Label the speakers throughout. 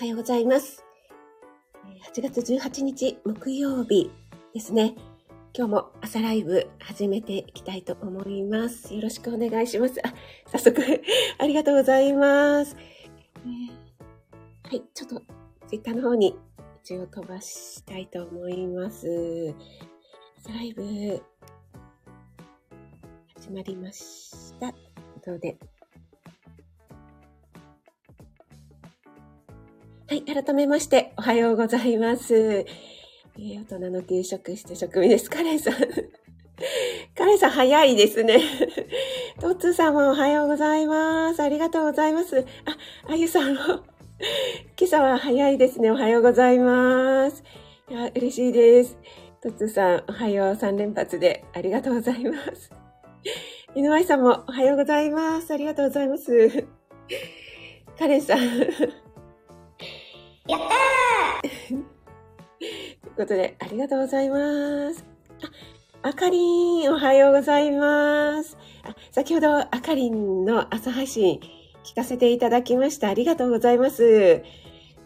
Speaker 1: おはようございます。8月18日木曜日ですね。今日も朝ライブ始めていきたいと思います。よろしくお願いします。あ、早速 ありがとうございます。えーはい、ちょっとツイッターの方に一応飛ばしたいと思います。朝ライブ始まりました。というで、改めまして、おはようございます。えー大人の給食して食味です。カレンさん。カレンさん早いですね。トッツーさんもおはようございます。ありがとうございます。あ、あゆさんも。今朝は早いですね。おはようございます。いや、嬉しいです。トッツーさん、おはよう3連発でありがとうございます。井上さんもおはようございます。ありがとうございます。カレンさん。
Speaker 2: やったー
Speaker 1: ということで、ありがとうございます。あ、あかりん、おはようございます。あ先ほど、あかりんの朝配信聞かせていただきました。ありがとうございます。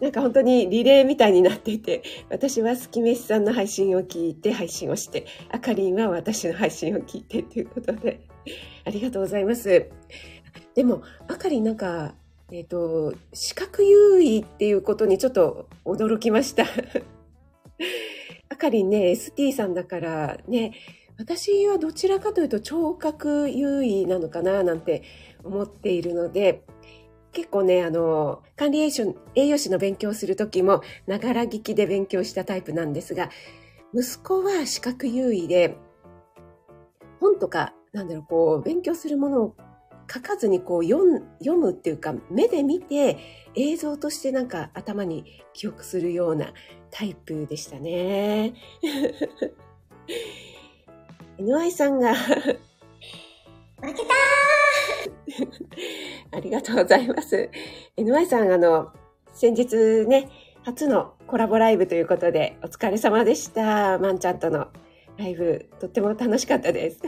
Speaker 1: なんか本当にリレーみたいになっていて、私はスキメシさんの配信を聞いて配信をして、あかりんは私の配信を聞いてということで、ありがとうございます。でも、あかりんなんか、えっ、と、視覚優位っていうことにちょっと驚きました。あかりんね、ST さんだからね、私はどちらかというと聴覚優位なのかななんて思っているので、結構ね、あの、管理栄養士栄養士の勉強するときも、ながら聞きで勉強したタイプなんですが、息子は視覚優位で、本とか、なんだろう、こう、勉強するものを書かずにこう読むっていうか、目で見て映像としてなんか頭に記憶するようなタイプでしたね。NY さんが
Speaker 2: 負けた
Speaker 1: ありがとうございます。NY さん、あの、先日ね、初のコラボライブということで、お疲れ様でした。まんちゃんとのライブ、とっても楽しかったです。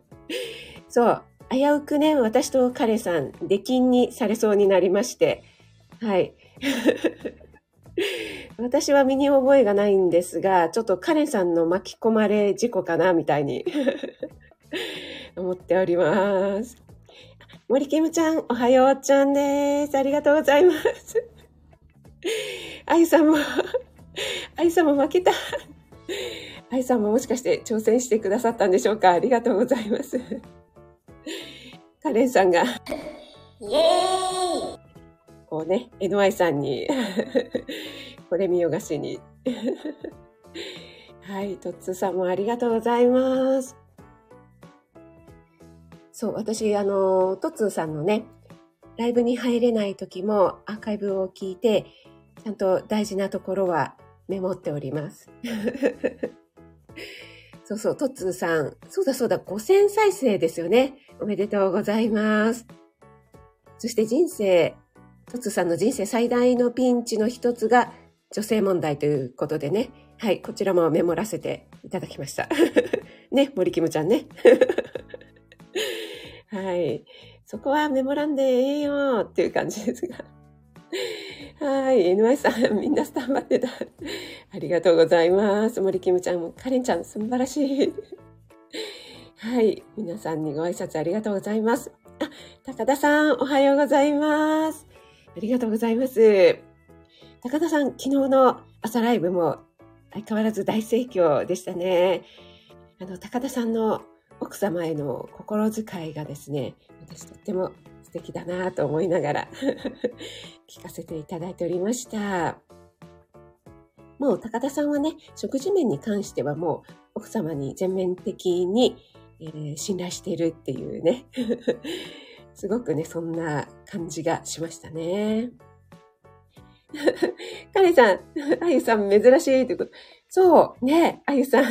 Speaker 1: そう、危うくね、私と彼さん、出禁にされそうになりまして、はい。私は身に覚えがないんですが、ちょっとカレンさんの巻き込まれ事故かな、みたいに 思っております。森キムちゃん、おはようちゃんです。ありがとうございます。あゆさんも、あゆさんも負けた。あゆさんももしかして挑戦してくださったんでしょうかありがとうございます。カレンさんが、
Speaker 2: イエーイ
Speaker 1: こうね、NY さんに、これ見よがしに。はい、トッツーさんもありがとうございます。そう、私、あの、トッツーさんのね、ライブに入れない時もアーカイブを聞いて、ちゃんと大事なところはメモっております。そうそう、トッツーさん。そうだそうだ、5000再生ですよね。おめでとうございます。そして人生、トッツーさんの人生最大のピンチの一つが女性問題ということでね。はい、こちらもメモらせていただきました。ね、森キムちゃんね。はい。そこはメモらんでええよっていう感じですが。はい。NY さん、みんなスタンバってた。ありがとうございます。森キムちゃんも、カレンちゃん、素晴らしい。はい。皆さんにご挨拶ありがとうございます。あ、高田さん、おはようございます。ありがとうございます。高田さん、昨日の朝ライブも相変わらず大盛況でしたね。あの、高田さんの奥様への心遣いがですね、私とっても素敵だなと思いながら 聞かせていただいておりました。もう高田さんはね、食事面に関してはもう奥様に全面的に、えー信頼しているっていうね、すごくね、そんな感じがしましたね。カレさん、あゆさん珍しいということ。そう、ね、あゆさん。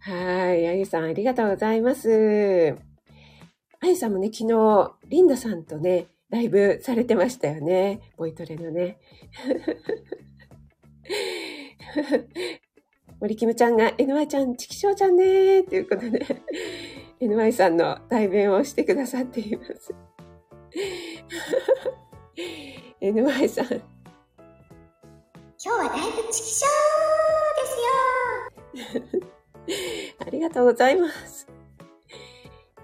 Speaker 1: はい、あゆさんありがとうございます。あゆさんもね、昨日、リンダさんとね、ライブされてましたよね。ボイトレのね。森キムちゃんが NY ちゃん、チキショウちゃんねーということで、NY さんの代弁をしてくださっています。NY さん。
Speaker 2: 今日はだいぶチキショーですよ
Speaker 1: ありがとうございます。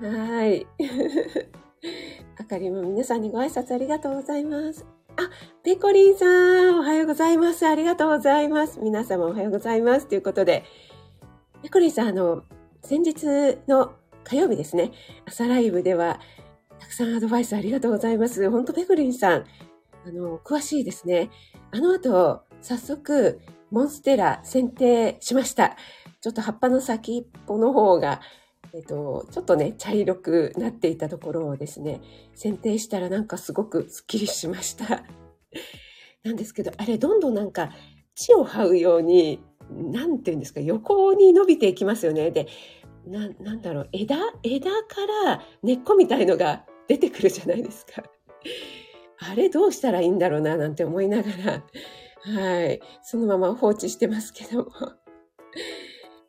Speaker 1: はい。あかりも皆さんにご挨拶ありがとうございます。あ、ペコリンさん、おはようございます。ありがとうございます。皆様おはようございます。ということで、ペコリンさん、あの、先日の火曜日ですね、朝ライブでは、たくさんアドバイスありがとうございます。本当ペコリンさん、あの、詳しいですね。あの後、早速、モンステラ選定しました。ちょっと葉っぱの先っぽの方が、えっと、ちょっとね、茶色くなっていたところをですね、剪定したらなんかすごくスッキリしました。なんですけど、あれ、どんどんなんか、地を這うように、なんていうんですか、横に伸びていきますよね。で、な、なんだろう、枝枝から根っこみたいのが出てくるじゃないですか。あれどうしたらいいんだろうな、なんて思いながら、はい、そのまま放置してますけども。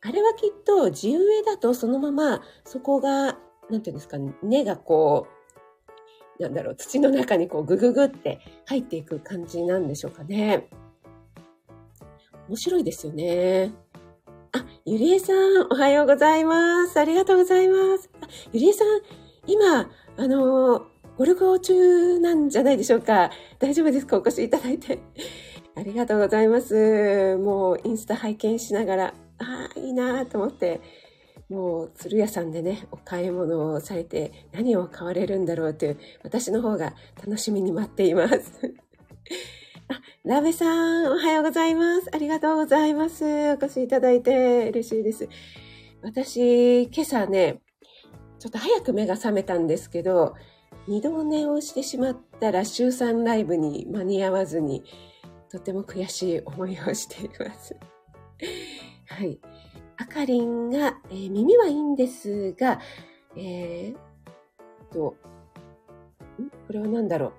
Speaker 1: あれはきっと地植えだとそのままそこが、なんていうんですかね、根がこう、なんだろう、土の中にこうグググって入っていく感じなんでしょうかね。面白いですよね。あ、ゆりえさん、おはようございます。ありがとうございます。あゆりえさん、今、あのー、ご旅行中なんじゃないでしょうか。大丈夫ですか？お越しいただいて。ありがとうございます。もうインスタ拝見しながら、なと思って、もう鶴屋さんでね、お買い物をされて何を買われるんだろうという、私の方が楽しみに待っています。あ、ラベさん、おはようございます。ありがとうございます。お越しいただいて嬉しいです。私、今朝ね、ちょっと早く目が覚めたんですけど、二度寝をしてしまったら週3ライブに間に合わずに、とても悔しい思いをしています。はい。あかりんが、えー耳はいいんですが、えー、と、ん？これは何だろ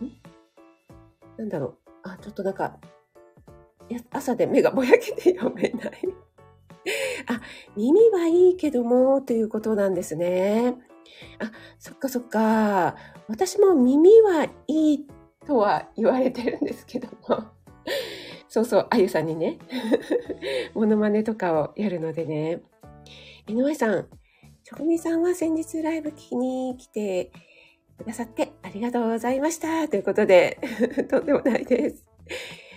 Speaker 1: う？ん？なんだろう？あ、ちょっとなんか、や朝で目がぼやけて読めない。あ、耳はいいけども、ということなんですね。あ、そっかそっか。私も耳はいいとは言われてるんですけども。そうそう、あゆさんにね、モノマネとかをやるのでね。井上さん、職人さんは先日ライブ聞きに来てくださってありがとうございました。ということで、とんでもないです。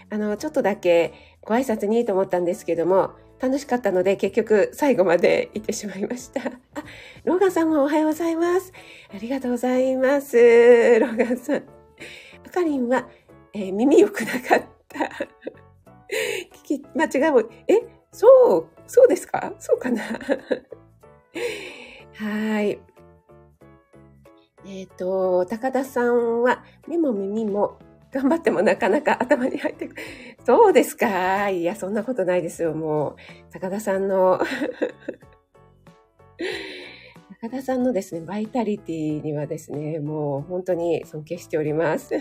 Speaker 1: あの、ちょっとだけご挨拶にと思ったんですけども、楽しかったので結局最後まで行ってしまいました。あ、ローガンさんもおはようございます。ありがとうございます。ローガンさん。あかりんは、えー耳良くなかった。聞き間違いも、え、そう、そうですか？そうかな？はい。えっ、と、高田さんは目も耳も頑張ってもなかなか頭に入ってくる。そうですか？いや、そんなことないですよ。もう、高田さんの 高田さんのですね、バイタリティにはですね、もう本当に尊敬しております。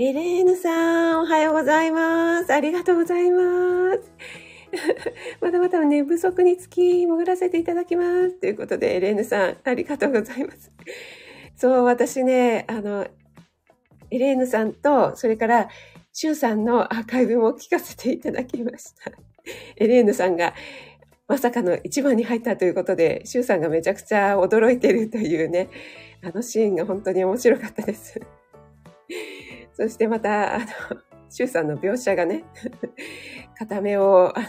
Speaker 1: エレーヌさん、おはようございます。ありがとうございます。まだまだ寝不足につき潜らせていただきます。ということで、エレーヌさん、ありがとうございます。そう、私ね、あの、エレーヌさんと、それから、シュウさんのアーカイブも聞かせていただきました。エレーヌさんが、まさかの一番に入ったということで、シュウさんがめちゃくちゃ驚いてるというね、あのシーンが本当に面白かったです。そしてまた、あの、シュウさんの描写がね、片目を、あの、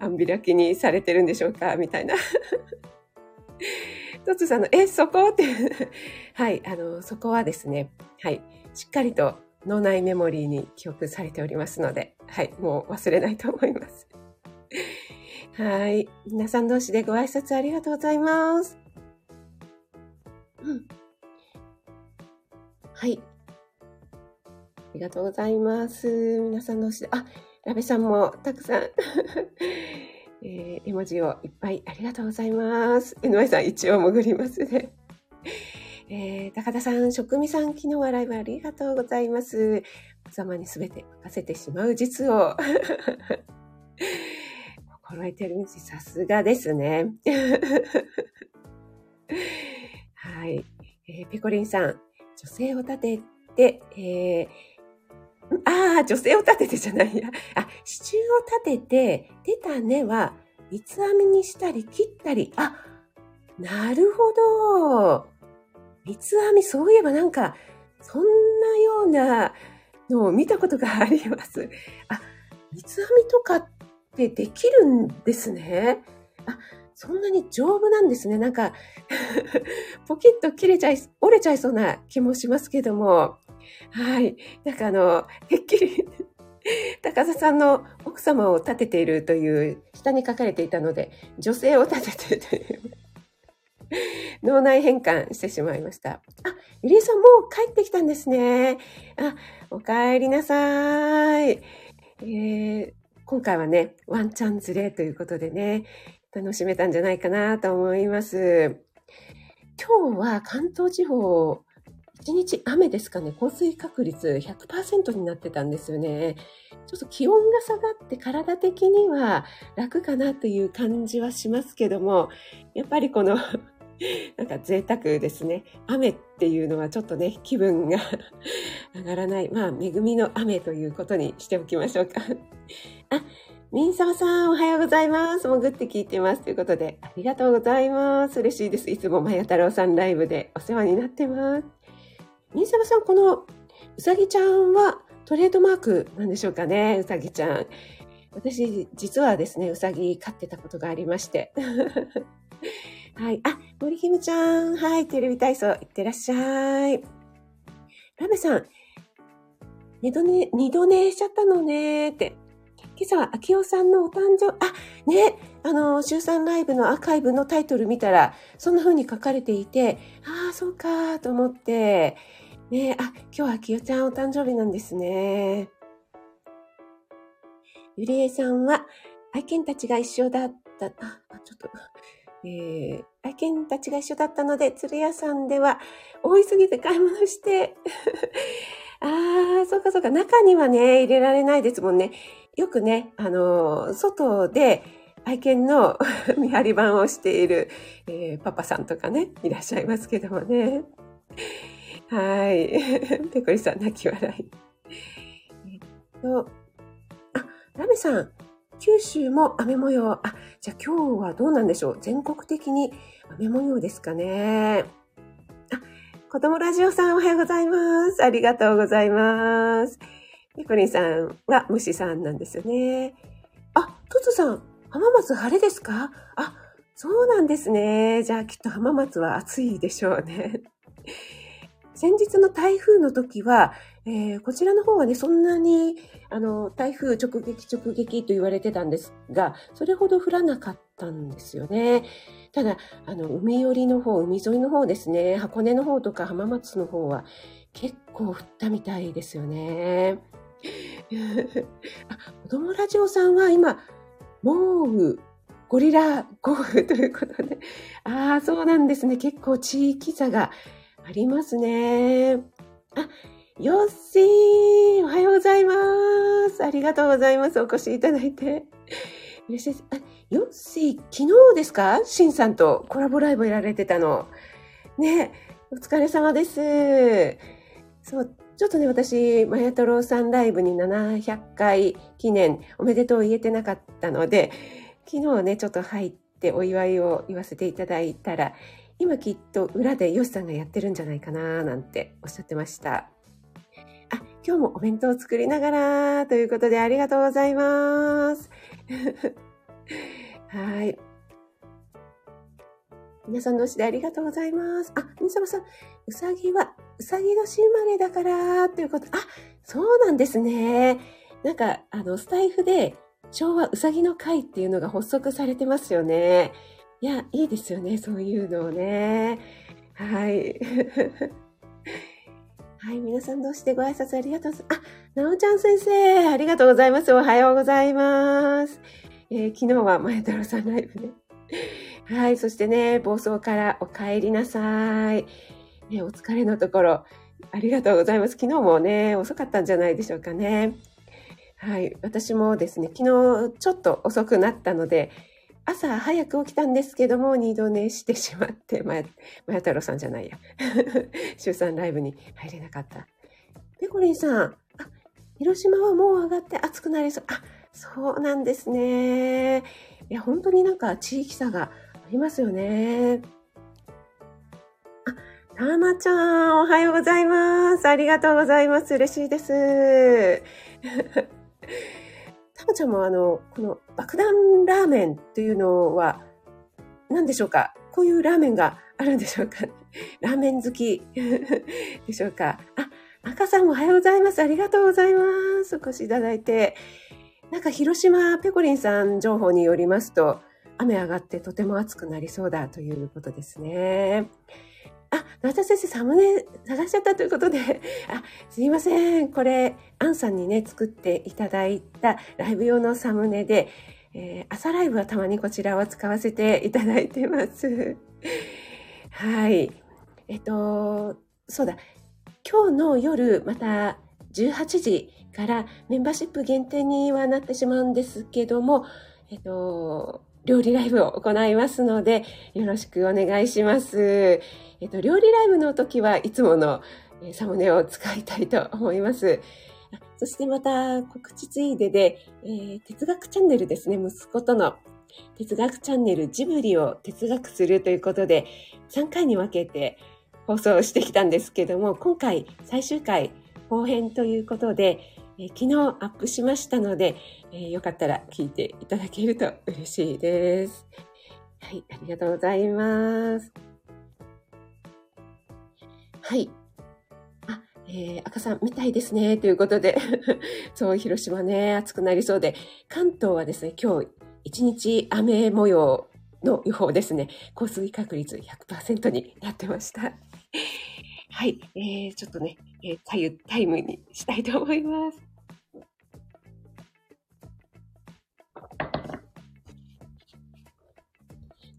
Speaker 1: 半開きにされてるんでしょうかみたいな。トツさんの、え、そこ？って、はい、あの、そこはですね、はい、しっかりと脳内メモリーに記憶されておりますので、はい、もう忘れないと思います。はい。皆さん同士でご挨拶ありがとうございます。うん。はい。ありがとうございます。皆さん同士で、あ、ラベさんもたくさん、えー絵文字をいっぱいありがとうございます。江上さん一応潜りますね。えー高田さん、職味さん、昨日はライブありがとうございます。おざまにすべて任せてしまう実を。心得てるんです。さすがですね。はい。えー、ペコリンさん、女性を立てて、えー、ああ、女性を立ててじゃないや。あ、支柱を立てて、出た根は三つ編みにしたり切ったり。あ、なるほど。三つ編み、そういえばなんか、そんなようなのを見たことがあります。あ、三つ編みとかってできるんですね。あ、そんなに丈夫なんですね。なんか ポキッと切れちゃい、折れちゃいそうな気もしますけども。はい。なんかあの、てっきり 高田さんの奥様を立てているという下に書かれていたので、女性を立ててという脳内変換してしまいました。あ、ゆりえさんもう帰ってきたんですね。あ、お帰りなさい。えー、今回はね、ワンチャンズレということでね、楽しめたんじゃないかなと思います。今日は関東地方、一日雨ですかね、降水確率100%になってたんですよね。ちょっと気温が下がって体的には楽かなという感じはしますけども、やっぱりこの なんか贅沢ですね。雨っていうのはちょっとね、気分が 上がらない。まあ、恵みの雨ということにしておきましょうか。あ、みんさまさん、おはようございます。潜って聞いてます。ということで、ありがとうございます。嬉しいです。いつもまや太郎さんライブでお世話になってます。みんさん、このうさぎちゃんはトレードマークなんでしょうかね、うさぎちゃん。私、実はですね、うさぎ飼ってたことがありまして。はい。あ、森ひむちゃん。はい。テレビ体操、いってらっしゃい。ラメさん。二度寝、二度寝しちゃったのねって。今朝は秋代さんのお誕生、あ、ね、あの、週3ライブのアーカイブのタイトル見たら、そんな風に書かれていて、ああ、そうか、と思って、ねえ、あ、今日は秋代ちゃんお誕生日なんですね。ゆりえさんは、愛犬たちが一緒だった、あ、ちょっと、えー、愛犬たちが一緒だったので、鶴屋さんでは多いすぎて買い物して、ああ、そうかそうか、中にはね、入れられないですもんね。よくね、あの、外で愛犬の 見張り番をしている、えー、パパさんとかね、いらっしゃいますけどもね。はい。ペコリさん、泣き笑い。えっと、あ、ラメさん、九州も雨模様。あ、じゃあ今日はどうなんでしょう？全国的に雨模様ですかね。あ、子供ラジオさんおはようございます。ありがとうございます。ニコリンさんは虫さんなんですよね。あ、トツさん、浜松晴れですか？あ、そうなんですね。じゃあきっと浜松は暑いでしょうね。先日の台風の時は、えー、こちらの方はね、そんなに、あの、台風直撃直撃と言われてたんですが、それほど降らなかったんですよね。ただ、あの、海寄りの方、海沿いの方ですね、箱根の方とか浜松の方は結構降ったみたいですよね。あ、子供ラジオさんは今、豪雨、ゴリラ豪雨ということで、ああ、そうなんですね。結構地域差がありますね。あ、よっしーおはようございます。ありがとうございます。お越しいただいて。嬉しいです。あ、よっしー、昨日ですか？しんさんとコラボライブやられてたの。ね、お疲れ様です。そう、ちょっとね、私、マヤトロさんライブに700回記念おめでとう言えてなかったので、昨日ね、ちょっと入ってお祝いを言わせていただいたら、今きっと裏でヨシさんがやってるんじゃないかななんておっしゃってました。あ、今日もお弁当を作りながらということでありがとうございます。はい。皆さん同士でありがとうございます。あ、みさまさん、うさぎは、うさぎ年生まれだから、ということ。あ、そうなんですね。なんか、あの、スタイフで、昭和うさぎの会っていうのが発足されてますよね。いや、いいですよね。そういうのをね。はい。はい、皆さんどうしてご挨拶ありがとうございます。あ、なおちゃん先生、ありがとうございます。おはようございます。えー、昨日は前太郎さんライブで。はい、そしてね、暴走からお帰りなさい。ね、お疲れのところ、ありがとうございます。昨日もね、遅かったんじゃないでしょうかね。はい。私もですね、昨日ちょっと遅くなったので、朝早く起きたんですけども、二度寝してしまって、まや、まや太郎さんじゃないや。週3ライブに入れなかった。ペコリンさん、あ、広島はもう上がって暑くなりそう。あ、そうなんですね。いや、本当になんか地域差がありますよね。あ、たまちゃん、おはようございます。ありがとうございます。嬉しいです。たまちゃんもあの、この爆弾ラーメンっていうのは、何でしょうか？こういうラーメンがあるんでしょうか？ラーメン好き でしょうか？あ、赤さんおはようございます。ありがとうございます。お越しいただいて。なんか広島ペコリンさん情報によりますと、雨上がってとても暑くなりそうだということですね。あ、成田先生、サムネ探しちゃったということで、あ、すいません。これ、アンさんにね、作っていただいたライブ用のサムネで、えー朝ライブはたまにこちらを使わせていただいてます。はい。えっと、そうだ。今日の夜、また18時からメンバーシップ限定にはなってしまうんですけども、えっと、料理ライブを行いますので、よろしくお願いします。えっと、料理ライブの時はいつものサムネを使いたいと思います。そしてまた告知ついでで、えー哲学チャンネルですね、息子との哲学チャンネルジブリを哲学するということで、3回に分けて放送してきたんですけども、今回最終回後編ということで、昨日アップしましたので、えーよかったら聞いていただけると嬉しいです。はい、ありがとうございます。はい。あ、えー赤さん、みたいですね。ということで、そう、広島ね、暑くなりそうで、関東はですね、今日、一日雨模様の予報ですね。降水確率100%になってました。はい、えー、ちょっとね、えー、タイタイムにしたいと思います。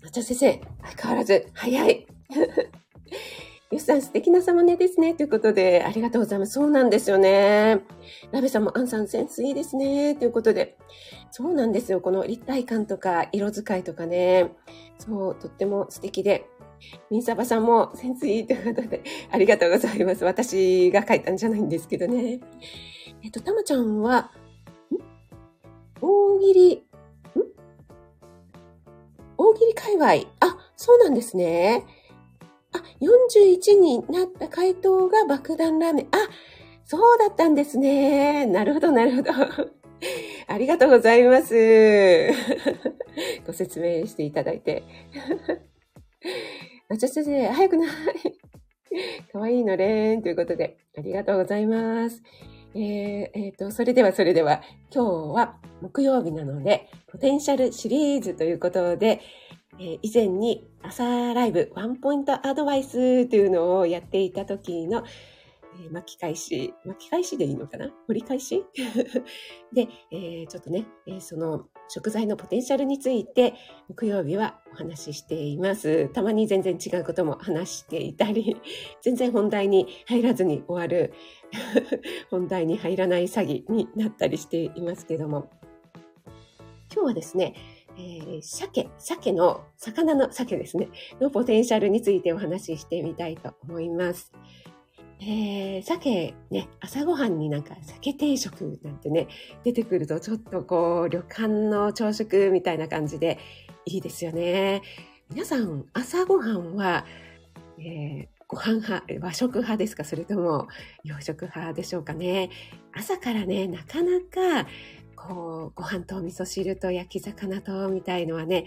Speaker 1: のちゃ先生、相変わらず早い。よしさん、素敵なサムネですね。ということで、ありがとうございます。そうなんですよね。ラベさんも、アンさん、センスいいですね。ということで、そうなんですよ。この立体感とか、色使いとかね。そう、とっても素敵で。ミンサバさんもセンスいいということで、ありがとうございます。私が書いたんじゃないんですけどね。えっと、たまちゃんは、ん？大喜利、ん？大喜利界隈？あ、そうなんですね。あ、41になった回答が爆弾ラーメン。あ、そうだったんですね。なるほど、なるほど。ありがとうございます。ご説明していただいて。あ、ちょ先生、早くない。かわいいのれんということで、ありがとうございます。えーえーと、それではそれでは、今日は木曜日なので、ポテンシャルシリーズということで、えー以前に朝ライブワンポイントアドバイスというのをやっていた時の、えー巻き返し、巻き返しでいいのかな？掘り返し？で、えーちょっとね、えーその食材のポテンシャルについて木曜日はお話ししています。たまに全然違うことも話していたり、全然本題に入らずに終わる 本題に入らない詐欺になったりしていますけども、今日はですね、えー、鮭の、魚の鮭ですね、のポテンシャルについてお話ししてみたいと思います。えー、鮭ね、朝ごはんになんか鮭定食なんてね、出てくるとちょっとこう、旅館の朝食みたいな感じでいいですよね。皆さん、朝ごはんは、えーご飯派、和食派ですか？それとも洋食派でしょうかね？朝からね、なかなか、こう、ご飯とお味噌汁と焼き魚とみたいのはね、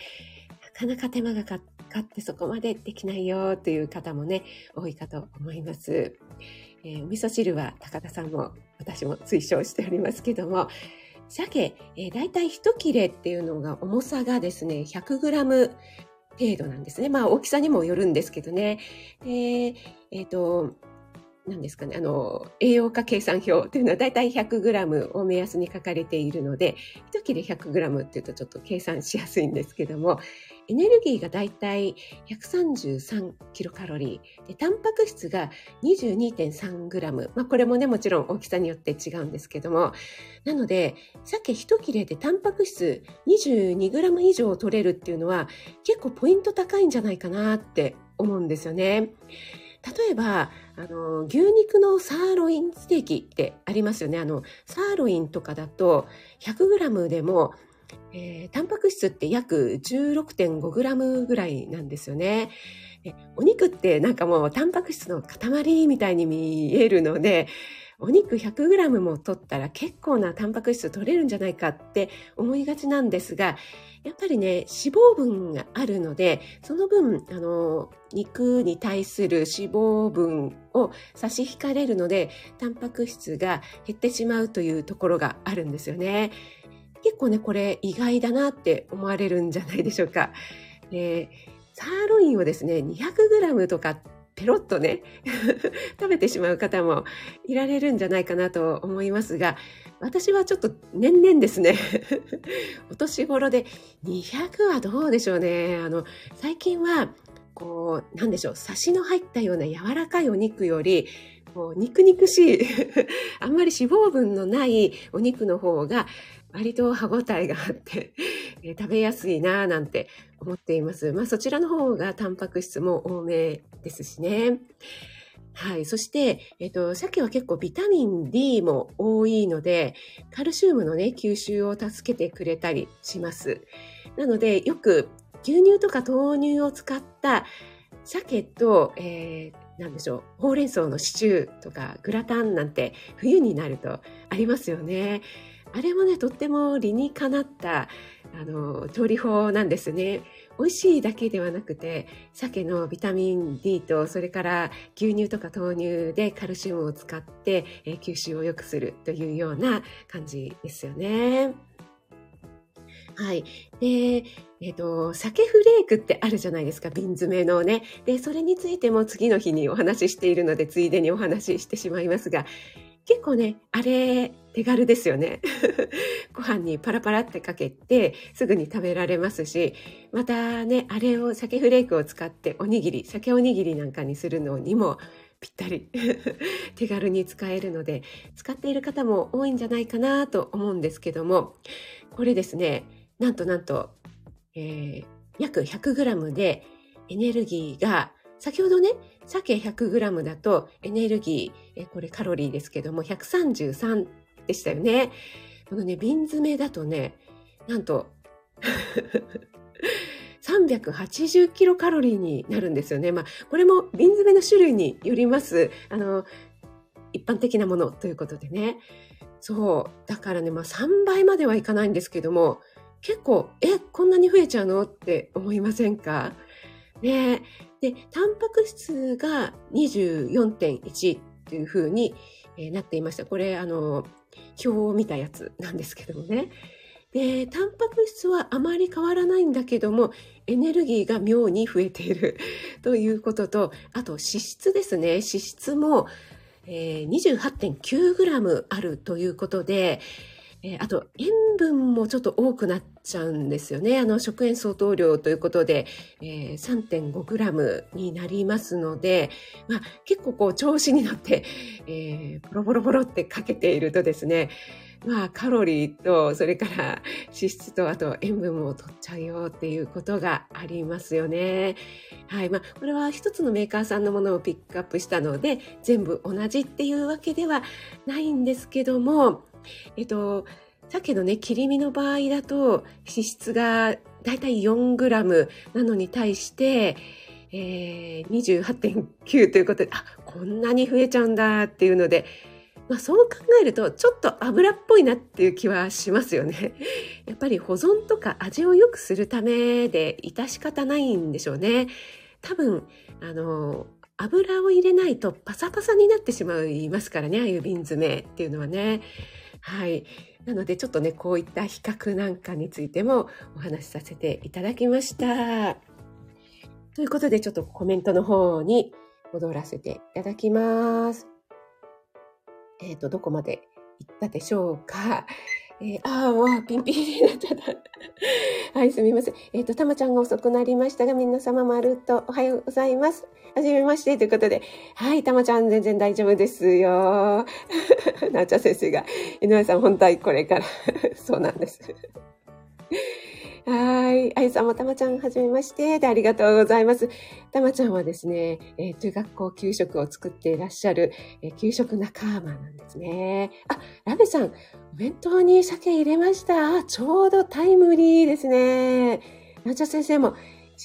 Speaker 1: なかなか手間がかってかってそこまでできないよという方もね、多いかと思います。えーお味噌汁は高田さんも私も推奨しておりますけども、鮭、えー、大体1切れっていうのが重さがですね、100g 程度なんですね。まあ大きさにもよるんですけどね。でえっ、と、何ですかね、あの、栄養価計算表というのはだいたい 100g を目安に書かれているので、1切れ 100g っていうとちょっと計算しやすいんですけども、エネルギーがだいたい133キロカロリー、でタンパク質が 22.3g。まあこれもね、もちろん大きさによって違うんですけども、なので、鮭1切れでタンパク質 22g 以上取れるっていうのは結構ポイント高いんじゃないかなって思うんですよね。例えば、あの、牛肉のサーロインステーキってありますよね。あの、サーロインとかだと 100g でもえー、タンパク質って約 16.5g ぐらいなんですよね。お肉ってなんかもうタンパク質の塊みたいに見えるので、お肉 100g も取ったら結構なタンパク質取れるんじゃないかって思いがちなんですが、やっぱりね、脂肪分があるので、その分、あの、肉に対する脂肪分を差し引かれるので、タンパク質が減ってしまうというところがあるんですよね。結構ね、これ意外だなって思われるんじゃないでしょうか。でサーロインをですね、200g とかペロッとね、食べてしまう方もいられるんじゃないかなと思いますが、私はちょっと年々ですね、お年頃で200はどうでしょうね。あの、最近は、こう、なんでしょう、サシの入ったような柔らかいお肉より、こう肉肉しいあんまり脂肪分のないお肉の方が割と歯ごたえがあって 食べやすいなぁなんて思っています。まあそちらの方がタンパク質も多めですしね。はい。そして、えっと、鮭は結構ビタミン D も多いので、カルシウムのね、吸収を助けてくれたりします。なので、よく牛乳とか豆乳を使った鮭と、えー、なんでしょう、ほうれん草のシチューとかグラタンなんて冬になるとありますよね。あれもね、とっても理にかなった、あの、調理法なんですね。美味しいだけではなくて、鮭のビタミン D と、それから牛乳とか豆乳でカルシウムを使って、え、吸収を良くするというような感じですよね。はい。で、えっ、ー、と、鮭フレークってあるじゃないですか、瓶詰めのね。で、それについても次の日にお話ししているので、ついでにお話ししてしまいますが、結構ね、あれ、手軽ですよね。ご飯にパラパラってかけて、すぐに食べられますし、またね、あれを鮭フレークを使っておにぎり、鮭おにぎりなんかにするのにもぴったり 手軽に使えるので、使っている方も多いんじゃないかなと思うんですけども、これですね、なんとなんと、えー、約 100g でエネルギーが先ほどね、鮭 100g だとエネルギー、これカロリーですけども、133でしたよね。このね、瓶詰めだとね、なんと 380キロカロリーになるんですよね。まあ、これも瓶詰めの種類によります。あの、一般的なものということでね。そう。だからね、まあ3倍まではいかないんですけども、結構、え、こんなに増えちゃうの？って思いませんか？ねで、タンパク質が24.1っていう風になっていました。これ、あの、表を見たやつなんですけどもね。で、タンパク質はあまり変わらないんだけども、エネルギーが妙に増えている ということと、あと脂質ですね。脂質も、えー、28.9g あるということで、えー、あと、塩分もちょっと多くなっちゃうんですよね。あの、食塩相当量ということで、えー、3.5g になりますので、まあ、結構こう、調子に乗って、えー、ボロボロボロってかけているとですね、まあ、カロリーと、それから脂質と、あと塩分も取っちゃうよっていうことがありますよね。はい。まあ、これは一つのメーカーさんのものをピックアップしたので、全部同じっていうわけではないんですけども、えっと、鮭のね、切り身の場合だと脂質がだいたい 4g なのに対して、えー、28.9ということで、あ、こんなに増えちゃうんだっていうので、まあそう考えるとちょっと油っぽいなっていう気はしますよね。やっぱり保存とか味を良くするためで致し方ないんでしょうね。多分、あの、油を入れないとパサパサになってしまいますからね、ああいう瓶詰めっていうのはね。はい。なのでちょっとね、こういった比較なんかについてもお話しさせていただきました。ということでちょっとコメントの方に戻らせていただきます。えっ、と、どこまで行ったでしょうか。えー、ああ、もうピンピンになっちゃった。はい、すみません。えっ、ー、と、たまちゃんが遅くなりましたが、皆様まるっとおはようございます。はじめましてということで。はい、たまちゃん全然大丈夫ですよ。なっちゃ先生が、井上さん本体これから そうなんです。はい。あゆさんもたまちゃんはじめまして。で、ありがとうございます。たまちゃんはですね、えー、中学校給食を作っていらっしゃる、えー、給食仲間なんですね。あ、ラベさん、お弁当に鮭入れました。ちょうどタイムリーですね。なちゃ先生も、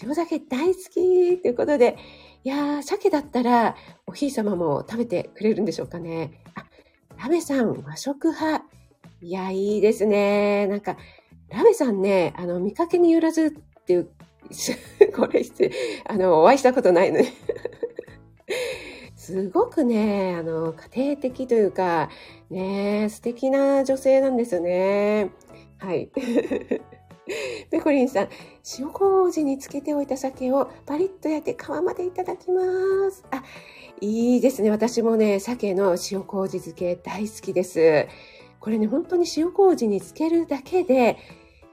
Speaker 1: 塩鮭大好きということで、いやー、鮭だったら、おひい様も食べてくれるんでしょうかね。あ、ラベさん、和食派。いや、いいですね。なんか、ラメさんね、あの、見かけによらずっていう、これして、あの、お会いしたことないのね。すごくね、あの、家庭的というか、ね、素敵な女性なんですよね。はい。ペコリンさん、塩麹につけておいた鮭をパリッと焼いて皮までいただきます。あ、いいですね。私もね、鮭の塩麹漬け大好きです。これね、本当に塩麹につけるだけで、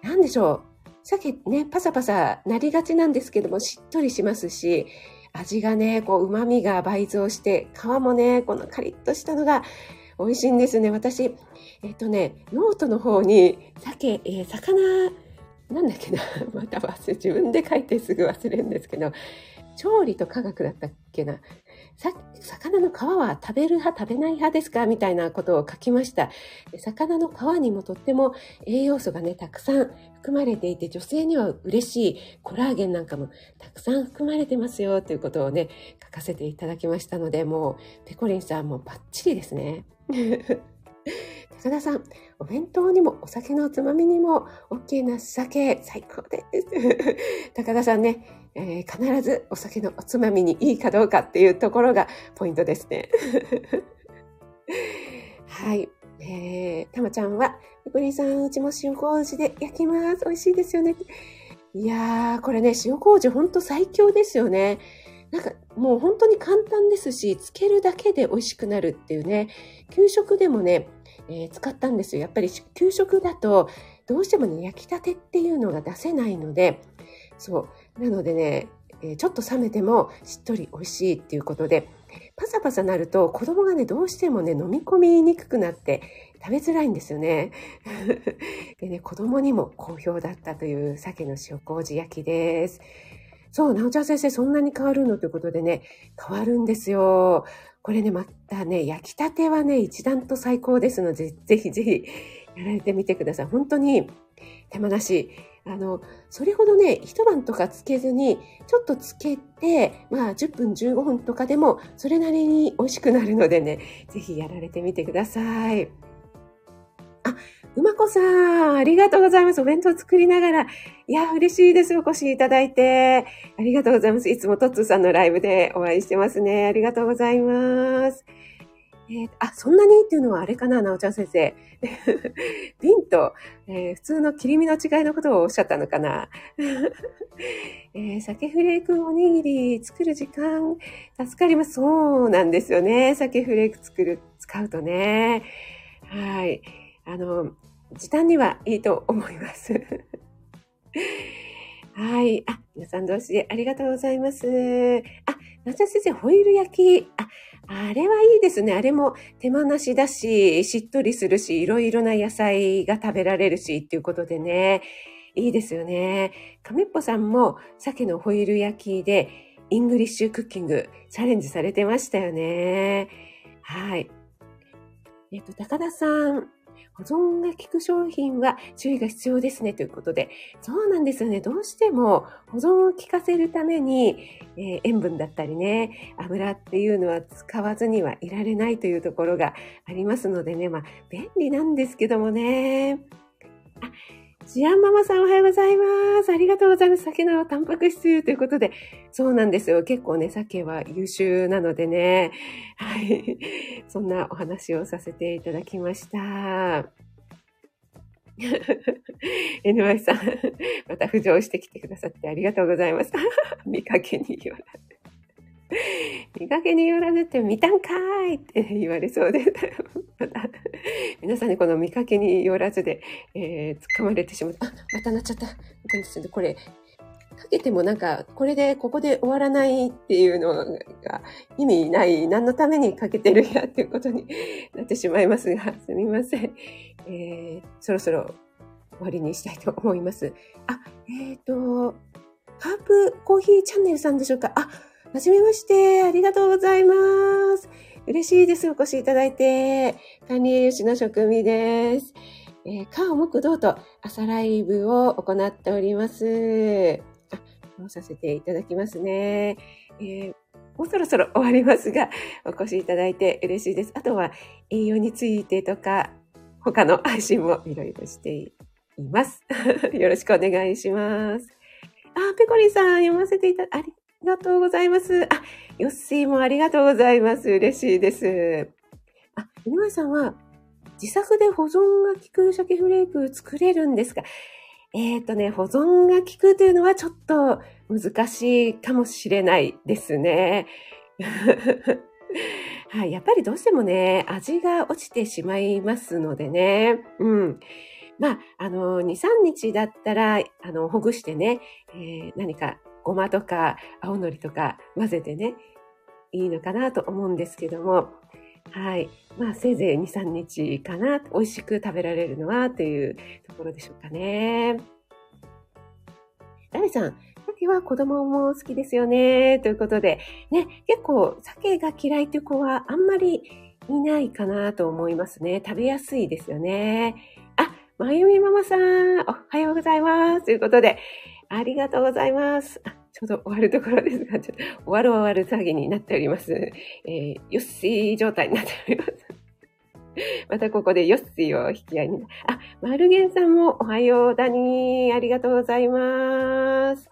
Speaker 1: なんでしょう。鮭ね、パサパサなりがちなんですけども、しっとりしますし、味がね、こう、旨味が倍増して、皮もね、このカリッとしたのが美味しいんですね。私、えっとね、ノートの方に、鮭、えー、魚、なんだっけな、また忘れ、自分で書いてすぐ忘れるんですけど、調理と科学だったっけな。さ、魚の皮は食べる派、食べない派ですか？みたいなことを書きました。魚の皮にもとっても栄養素がね、たくさん含まれていて、女性には嬉しいコラーゲンなんかもたくさん含まれてますよということをね、書かせていただきましたので、もう、ペコリンさんもバッチリですね。高田さん、お弁当にもお酒のつまみにも OK な酒、最高です。高田さんね、えー、必ずお酒のおつまみにいいかどうかっていうところがポイントですね。はい。えー、たまちゃんは、ゆくりさん、うちも塩麹で焼きます。美味しいですよね。いやー、これね、塩麹ほんと最強ですよね。なんかもう本当に簡単ですし、つけるだけで美味しくなるっていうね、給食でもね、えー、使ったんですよ。やっぱり給食だと、どうしてもね、焼きたてっていうのが出せないので、そう。なのでね、え、ちょっと冷めてもしっとり美味しいっていうことで、パサパサなると子供がね、どうしてもね、飲み込みにくくなって食べづらいんですよね。でね、子供にも好評だったという鮭の塩麹焼きです。そう、なおちゃん先生、そんなに変わるのということでね、変わるんですよ。これね、またね、焼きたてはね、一段と最高ですので、ぜひぜひやられてみてください。本当に手間なし。あの、それほどね、一晩とかつけずに、ちょっとつけて、まあ、10分15分とかでも、それなりに美味しくなるのでね、ぜひやられてみてください。あ、うまこさん、ありがとうございます。お弁当作りながら。いや、嬉しいです。お越しいただいて。ありがとうございます。いつもトッツーさんのライブでお会いしてますね。ありがとうございます。えー、あ、そんなにっていうのはあれかな、なおちゃん先生。瓶と、えー、普通の切り身の違いのことをおっしゃったのかな。えー、鮭フレークおにぎり作る時間助かります。そうなんですよね。鮭フレーク作る、使うとね。はい。あの、時短にはいいと思います。はい。あ、皆さん同士でありがとうございます。あ、夏先生、ホイル焼き。あ、あれはいいですね。あれも手間なしだし、しっとりするし、いろいろな野菜が食べられるし、っていうことでね。いいですよね。亀っぽさんも鮭のホイル焼きで、 English cooking challenge されてましたよね。はい。えっと、高田さん、保存が効く商品は注意が必要ですねということで、そうなんですよね。どうしても保存を効かせるために、えー、塩分だったりね、油っていうのは使わずにはいられないというところがありますのでね、まあ、便利なんですけどもね。あジアンママさんおはようございます。ありがとうございます。鮭のタンパク質ということで、そうなんですよ。結構ね、鮭は優秀なのでね。はい。そんなお話をさせていただきました。NY さん、また浮上してきてくださってありがとうございます。見かけに言われ 見かけによらずって見たんかいって 言われそうで、また、皆さんにこの見かけによらずで、えー、掴まれてしまった。あ、またなっちゃった。またなっちゃった。これ、かけてもなんか、これで、ここで終わらないっていうのが意味ない、何のためにかけてるやっていうことになってしまいますが、すみません。えー、そろそろ終わりにしたいと思います。あ、えっ、ー、と、ハープコーヒーチャンネルさんでしょうか？あ、はじめまして。ありがとうございます。嬉しいです。お越しいただいて。管理栄養士の職味です。えー、川木道と朝ライブを行っております。あ、うさせていただきますね。えー、もうそろそろ終わりますが、お越しいただいて嬉しいです。あとは栄養についてとか、他の配信もいろいろしています。よろしくお願いします。あ、ペコリさん読ませていただ、ありありがとうございます。あ、ヨッシーもありがとうございます。嬉しいです。あ、井上さんは自作で保存が効く鮭フレーク作れるんですが、えっ、ー、とね、保存が効くというのはちょっと難しいかもしれないですね。はい、やっぱりどうしてもね、味が落ちてしまいますのでね。うん。まあ、あの、2、3日だったら、あの、ほぐしてね、えー、何かごまとか青のりとか混ぜてね、いいのかなと思うんですけども、はい。まあ、せいぜい2、3日かな。美味しく食べられるのはというところでしょうかね。ラミさん、鮭は子供も好きですよね。ということで、ね、結構鮭が嫌いという子はあんまりいないかなと思いますね。食べやすいですよね。あ、まゆみママさん、おはようございます。ということで、ありがとうございます。ちょうど終わるところですが、ちょっと終わる終わる詐欺になっております。えー、よっしー状態になっております。またここでヨッシーを引き合いに。あ、マルゲンさんもおはようだにありがとうございます。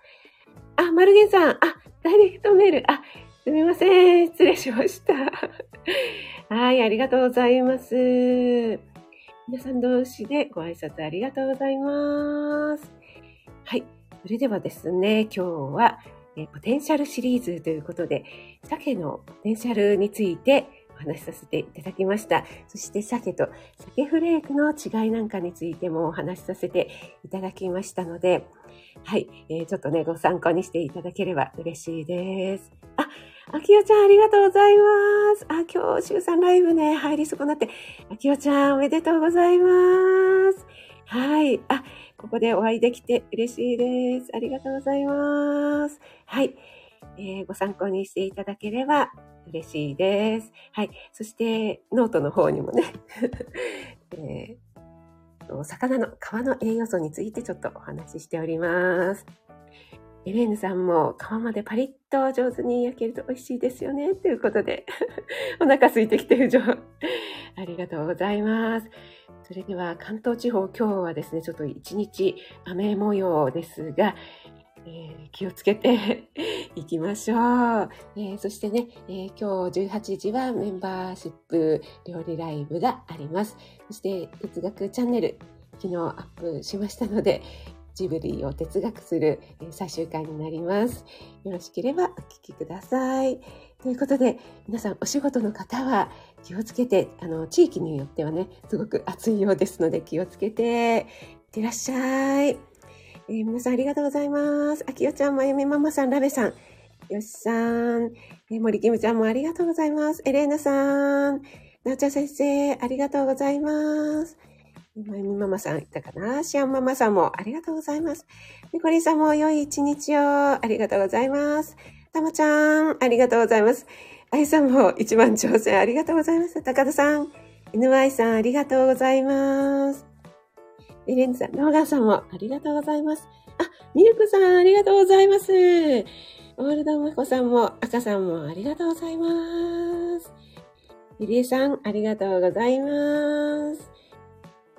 Speaker 1: あ、マルゲンさん、あ、ダイレクトメール。あ、すみません。失礼しました。はい、ありがとうございます。皆さん同士でご挨拶ありがとうございます。はい。それではですね、今日は、えポテンシャルシリーズということで、鮭のポテンシャルについてお話しさせていただきました。そして鮭と鮭フレークの違いなんかについてもお話しさせていただきましたので、はい、えー、ちょっとね、ご参考にしていただければ嬉しいです。あ、あきおちゃんありがとうございます。あ、今日、週3ライブね、入り損なって、あきおちゃんおめでとうございます。はい。あ、ここでお会いできて嬉しいです。ありがとうございます。はい。えー、ご参考にしていただければ嬉しいです。はい。そして、ノートの方にもね、えー、魚の皮の栄養素についてちょっとお話ししております。エレーヌさんも皮までパリッと上手に焼けると美味しいですよね。ということで、お腹空いてきてる状。ありがとうございます。それでは関東地方、今日はですね、ちょっと一日雨模様ですが、えー、気をつけて いきましょう。えー、そしてね、えー、今日18時はメンバーシップ料理ライブがあります。そして哲学チャンネル、昨日アップしましたので、ジブリを哲学する最終回になります。よろしければお聞きください。ということで、皆さんお仕事の方は気をつけて、あの、地域によってはね、すごく暑いようですので気をつけていってらっしゃい。えー、皆さんありがとうございます。あきよちゃん、まゆみママさん、ラベさん、よしさん、えー、森キムちゃんもありがとうございます。エレーナさん、なおちゃん先生、ありがとうございます。まゆみママさんいたかな？シアンママさんもありがとうございます。ニコリさんも良い一日をありがとうございます。たまちゃん、ありがとうございます。あゆさんも一番挑戦ありがとうございます。高田さん、NY さんありがとうございます。エレンさん、ローガンさんもありがとうございます。あ、ミルクさんありがとうございます。オールドマコさんも赤さんもありがとうございます。リリエさんありがとうございます。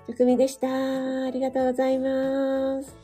Speaker 1: ふくみでした。ありがとうございます。